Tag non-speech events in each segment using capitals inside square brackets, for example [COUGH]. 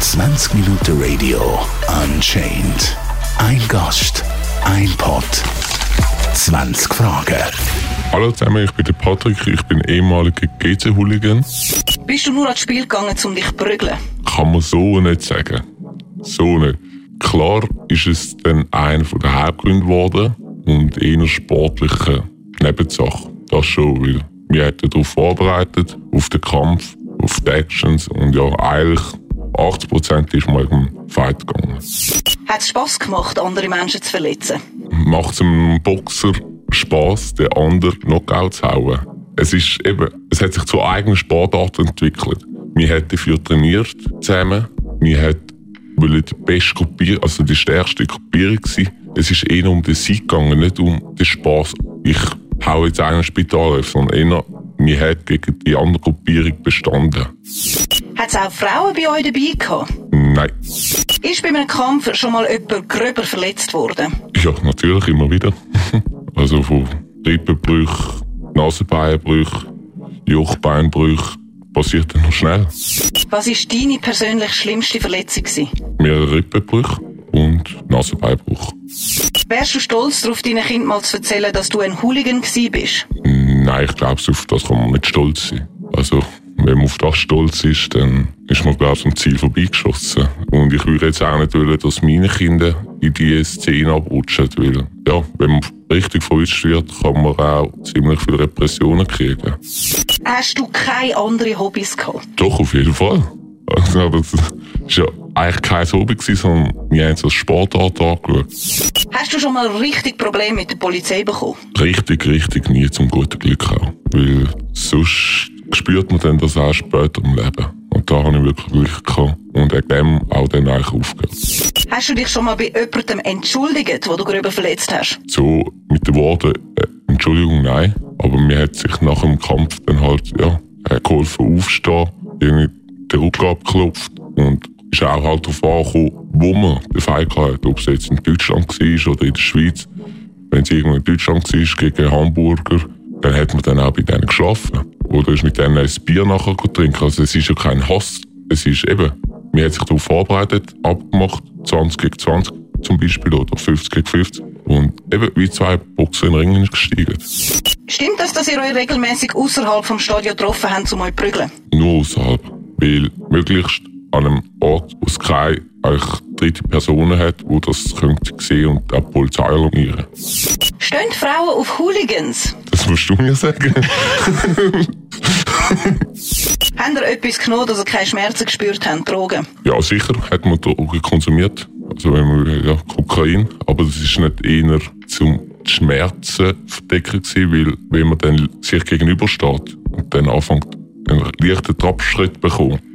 20 Minuten Radio Unchained. Ein Gast, ein Pod, 20 Fragen. Hallo zusammen, ich bin der Patrick, ich bin ehemaliger GC-Hooligan. Bist du nur ans Spiel gegangen, um dich zu prügeln? Kann man so nicht sagen. So nicht. Klar ist es dann einer der Hauptgründe geworden und eher sportliche Nebensache. Das schon, weil wir hätten darauf vorbereitet, auf den Kampf, auf die Actions und ja, eigentlich 80% ist mal um Fight gegangen. Hat es Spass gemacht, andere Menschen zu verletzen? Macht es einem Boxer Spass, den anderen Knockout zu hauen? Es ist eben, es hat sich zu eigenen Sportarten entwickelt. Wir haben dafür trainiert zusammen. Wir haben wollen die beste Gruppierung, also die stärkste Gruppierung sein. Es ist eher um den Sieg gegangen, nicht um den Spass. Ich hau jetzt einen Spital auf, sondern wir haben gegen die andere Gruppierung bestanden. Hat es auch Frauen bei euch dabei gehabt? Nein. Ist bei einem Kampf schon mal jemand gröber verletzt worden? Ja, natürlich immer wieder. [LAUGHS] also von Rippenbrüchen, Nasenbeinbrüchen, Jochbeinbrüchen passiert dann noch schnell. Was war deine persönlich schlimmste Verletzung? Gewesen? Mehrere Rippenbrüche und Nasenbeinbruch. Wärst du stolz darauf, deinen Kind mal zu erzählen, dass du ein Hooligan bist? Nein, ich glaube, auf das kann man nicht stolz sein. Also, wenn man auf das stolz ist, dann ist man, glaube ich, am Ziel vorbeigeschossen. Und ich würde jetzt auch nicht wollen, dass meine Kinder in diese Szene abrutschen, weil, ja, wenn man richtig verwischt wird, kann man auch ziemlich viele Repressionen kriegen. Hast du keine anderen Hobbys gehabt? Doch, auf jeden Fall. Also, das war ja eigentlich kein Hobby, sondern wir haben es als Sportart angeschaut. Hast du schon mal richtig Probleme mit der Polizei bekommen? Richtig, richtig nie zum guten Glück auch. Weil sonst spürt man dann das auch später im Leben. Und da habe ich wirklich Glück gehabt und wegen dem auch dann eigentlich aufgehört. Hast du dich schon mal bei jemandem entschuldigt, wo du gröber verletzt hast? So mit den Worten, äh, Entschuldigung, nein. Aber mir hat sich nach dem Kampf dann halt, ja, geholfen aufstehen, irgendwie den Rücken abgeklopft und ist auch halt darauf angekommen, wo man den Fight hat, ob es jetzt in Deutschland war oder in der Schweiz. Wenn es irgendwo in Deutschland war, gegen Hamburger, dann hat man dann auch bei denen geschlafen. Oder ist mit denen ein Bier nachher trinken. Also es ist ja kein Hass. Es ist eben, man hat sich darauf vorbereitet, abgemacht, 20 gegen 20 zum Beispiel oder 50 gegen 50. Und eben wie zwei Boxer in den Ringen gestiegen. Stimmt das, dass ihr euch regelmäßig außerhalb vom Stadion getroffen habt, um euch prügeln? Nur außerhalb. Weil möglichst an einem Ort, wo es keine dritte Personen hat, die das könnte sehen und auch die Polizei alarmieren. Stehen Frauen auf Hooligans? Das musst du mir sagen. [LAUGHS] Haben ihr etwas genommen, dass ihr keine Schmerzen gespürt habt, Drogen? Ja, sicher hat man Drogen konsumiert. Also wenn man, ja, Kokain. Aber das ist nicht eher zum Schmerzen verdecken gewesen, weil wenn man dann sich gegenübersteht und dann anfängt, einen leichten Trabschritt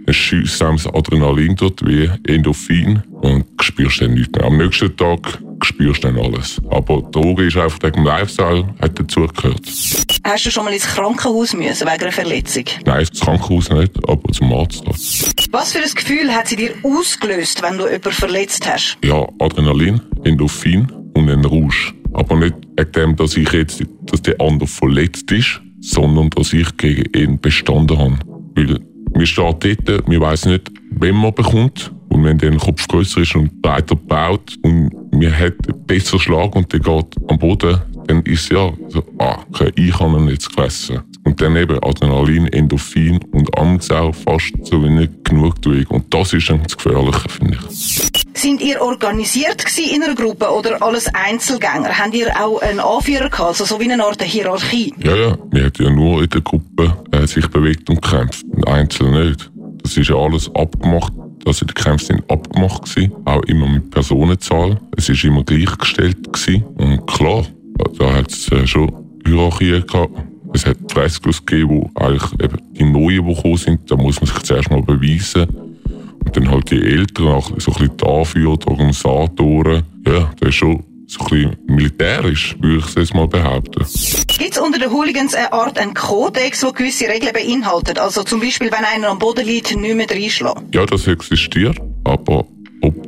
schießt einem das Adrenalin dort wie Endorphin und spürst dann nichts mehr. Am nächsten Tag spürst du dann alles. Aber Droge ist einfach wegen dem Lifestyle, hat dazugehört. Hast du schon mal ins Krankenhaus müssen wegen einer Verletzung? Nein, ins Krankenhaus nicht, aber zum Arzt. Was für ein Gefühl hat sie dir ausgelöst, wenn du jemanden verletzt hast? Ja, Adrenalin, Endorphin und ein Rausch. Aber nicht wegen dem, dass ich jetzt, dass der andere verletzt ist, sondern dass ich gegen ihn bestanden habe. Weil wir stehen dort, wir wissen nicht, wen man bekommt. Und wenn der Kopf größer ist und breiter baut und wir hat einen besseren Schlag und der geht am Boden, dann ist ja so, ah, okay, ich habe ihn jetzt gefressen. Und dann eben Adrenalin, Endorphin und abends auch fast so wenig Genugtuung. Und das ist dann das Gefährliche, finde ich. Sind ihr organisiert in einer Gruppe oder alles Einzelgänger? Habt ihr auch einen Anführer gehabt, also so wie eine Art Hierarchie? Ja, ja. Wir haben ja nur in der Gruppe äh, sich bewegt und gekämpft. Einzeln nicht. Das ist ja alles abgemacht. Also die Kämpfe sind abgemacht gewesen, auch immer mit Personenzahl. Es ist immer gleichgestellt gewesen. Und klar, da hat es äh, schon Hierarchie gehabt. Es hat Freskos gegeben, wo eigentlich eben die Neuen, die gekommen sind, da muss man sich zuerst mal beweisen. Dann halt die Eltern, auch so ein bisschen die Anführer, die Organisatoren. Ja, das ist schon so ein bisschen militärisch, würde ich es jetzt mal behaupten. Gibt es unter den Hooligans eine Art einen Kodex, der gewisse Regeln beinhaltet? Also zum Beispiel, wenn einer am Boden liegt, nicht mehr reinschlagen? Ja, das existiert, aber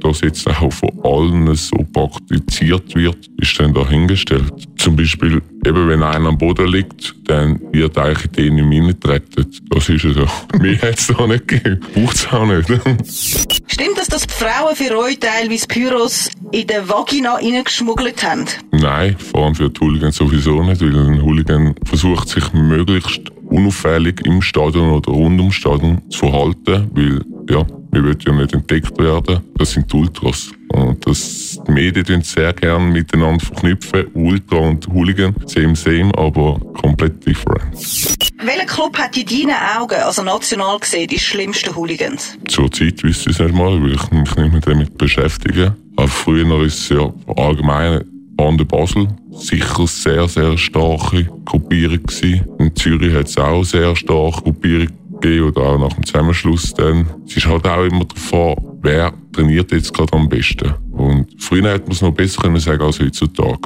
das jetzt auch von allen so praktiziert wird, ist dann dahingestellt. Zum Beispiel, eben wenn einer am Boden liegt, dann wird eigentlich in den reingetreten. Das ist ja so. [LAUGHS] Mir hat es da nicht gegeben. Braucht es auch nicht. [LAUGHS] Stimmt es, dass die Frauen für euch teilweise Pyros in der Vagina reingeschmuggelt haben? Nein, vor allem für die Hooligans sowieso nicht, weil ein Hooligan versucht sich möglichst unauffällig im Stadion oder rund ums Stadion zu verhalten, weil ja, wir wollen ja nicht entdeckt werden. Das sind Ultras. Und das, die Medien sehr gerne miteinander verknüpfen. Ultra und Hooligan, same, same, aber komplett different. Welcher Club hat in deinen Augen, also national gesehen, die schlimmsten Hooligans? Zurzeit wüsste ich es nicht mal, weil ich mich nicht mehr damit beschäftige. Aber früher war es ja allgemein Bande Basel sicher sehr, sehr starke Gruppierung gewesen. In Zürich hat es auch sehr starke Gruppierung gegeben oder auch nach dem Zusammenschluss dann. Es ist halt auch immer davon, wer trainiert jetzt gerade am besten. Und früher hätte man es noch besser können sagen als heutzutage.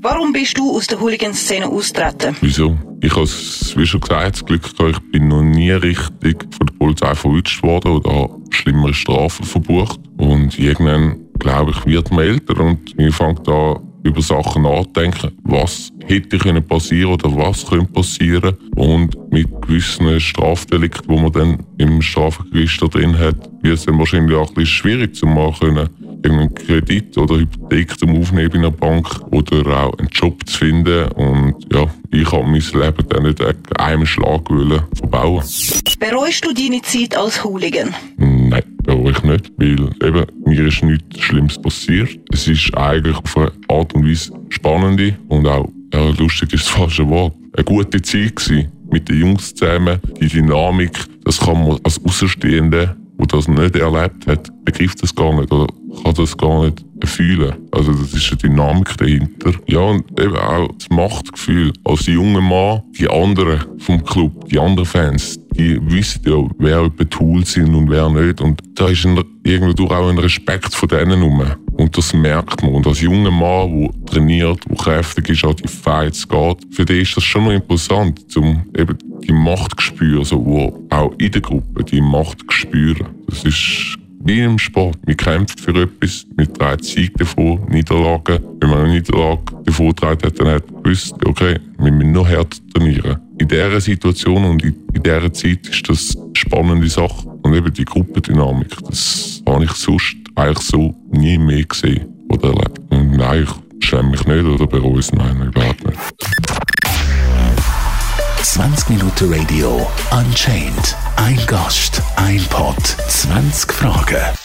Warum bist du aus der Hooligan-Szene austreten? Wieso? Ich habe wie schon gesagt, das Glück gehabt, ich bin noch nie richtig von der Polizei verwünscht worden oder habe schlimmere Strafen verbucht. Und irgendwann, glaube ich, wird man älter und ich fange da über Sachen nachdenken, was hätte können passieren oder was könnte passieren und mit gewissen Strafdelikten, wo man dann im Strafregister drin hat, wird es dann wahrscheinlich auch ein bisschen schwierig zu machen, irgendeinen Kredit oder Hypothek zum Aufnehmen in einer Bank oder auch einen Job zu finden und ja, ich habe mein Leben dann nicht einem Schlag verbauen. Bereust du deine Zeit als Hooligan? Bereue ich nicht, weil eben, mir ist nichts Schlimmes passiert. Es ist eigentlich auf eine Art und Weise spannende und auch ja, lustig ist das falsche Wort. Eine gute Zeit gewesen, mit den Jungs zusammen. Die Dynamik, das kann man als Außenstehende, der das nicht erlebt hat, begreift das gar nicht oder kann das gar nicht fühlen. Also das ist eine Dynamik dahinter. Ja, und eben auch das Machtgefühl. Als junger Mann, die anderen vom Club, die anderen Fans, die wissen ja, wer betoolt sind und wer nicht. Und da ist ein, irgendwie auch ein Respekt von denen rum. Und das merkt man. Und als junger Mann, der trainiert, der kräftig ist, an die Fights geht, für den ist das schon noch interessant, um eben die Macht zu spüren, so, wo auch in der Gruppe die Macht zu spüren. Das ist wie im Sport. Man kämpft für etwas, man trägt Sieg davor, Niederlagen. Wenn man eine Niederlage davor trägt, hat, dann hat man gewusst, okay, wir müssen noch härter trainieren. In dieser Situation und in, in dieser Zeit ist das eine spannende Sache. Und eben die Gruppendynamik, das habe ich sonst eigentlich so nie mehr gesehen oder erlebt. Und nein, ich schäme mich nicht oder bereue es, nein, überhaupt nicht. 20 Minuten Radio Unchained. Ein Gast, ein Pod, 20 Fragen.